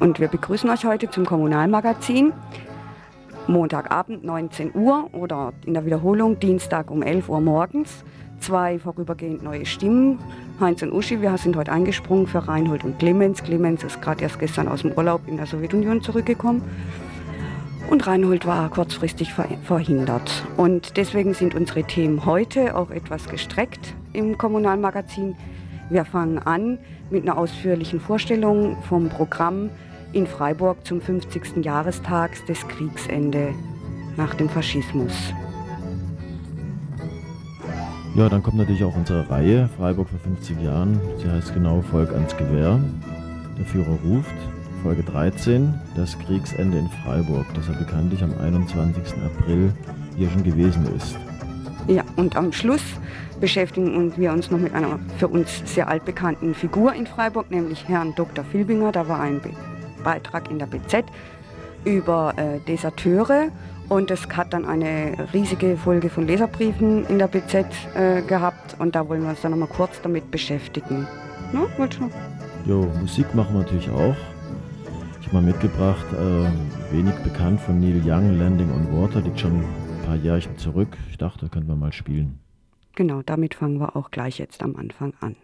und wir begrüßen euch heute zum Kommunalmagazin. Montagabend 19 Uhr oder in der Wiederholung Dienstag um 11 Uhr morgens. Zwei vorübergehend neue Stimmen. Heinz und Uschi, wir sind heute eingesprungen für Reinhold und Clemens. Clemens ist gerade erst gestern aus dem Urlaub in der Sowjetunion zurückgekommen. Und Reinhold war kurzfristig verhindert. Und deswegen sind unsere Themen heute auch etwas gestreckt im Kommunalmagazin. Wir fangen an mit einer ausführlichen Vorstellung vom Programm in Freiburg zum 50. Jahrestag des Kriegsende nach dem Faschismus. Ja, dann kommt natürlich auch unsere Reihe Freiburg vor 50 Jahren. Sie heißt genau Volk ans Gewehr. Der Führer ruft. Folge 13, das Kriegsende in Freiburg, das ja bekanntlich am 21. April hier schon gewesen ist. Ja, und am Schluss beschäftigen wir uns noch mit einer für uns sehr altbekannten Figur in Freiburg, nämlich Herrn Dr. Filbinger. Da war ein Beitrag in der BZ über äh, Deserteure und es hat dann eine riesige Folge von Leserbriefen in der BZ äh, gehabt und da wollen wir uns dann noch mal kurz damit beschäftigen. Ne? Jo, Musik machen wir natürlich auch. Ich habe mal mitgebracht, äh, wenig bekannt von Neil Young, Landing on Water, liegt schon ein paar Jährchen zurück. Ich dachte, könnten wir mal spielen. Genau, damit fangen wir auch gleich jetzt am Anfang an.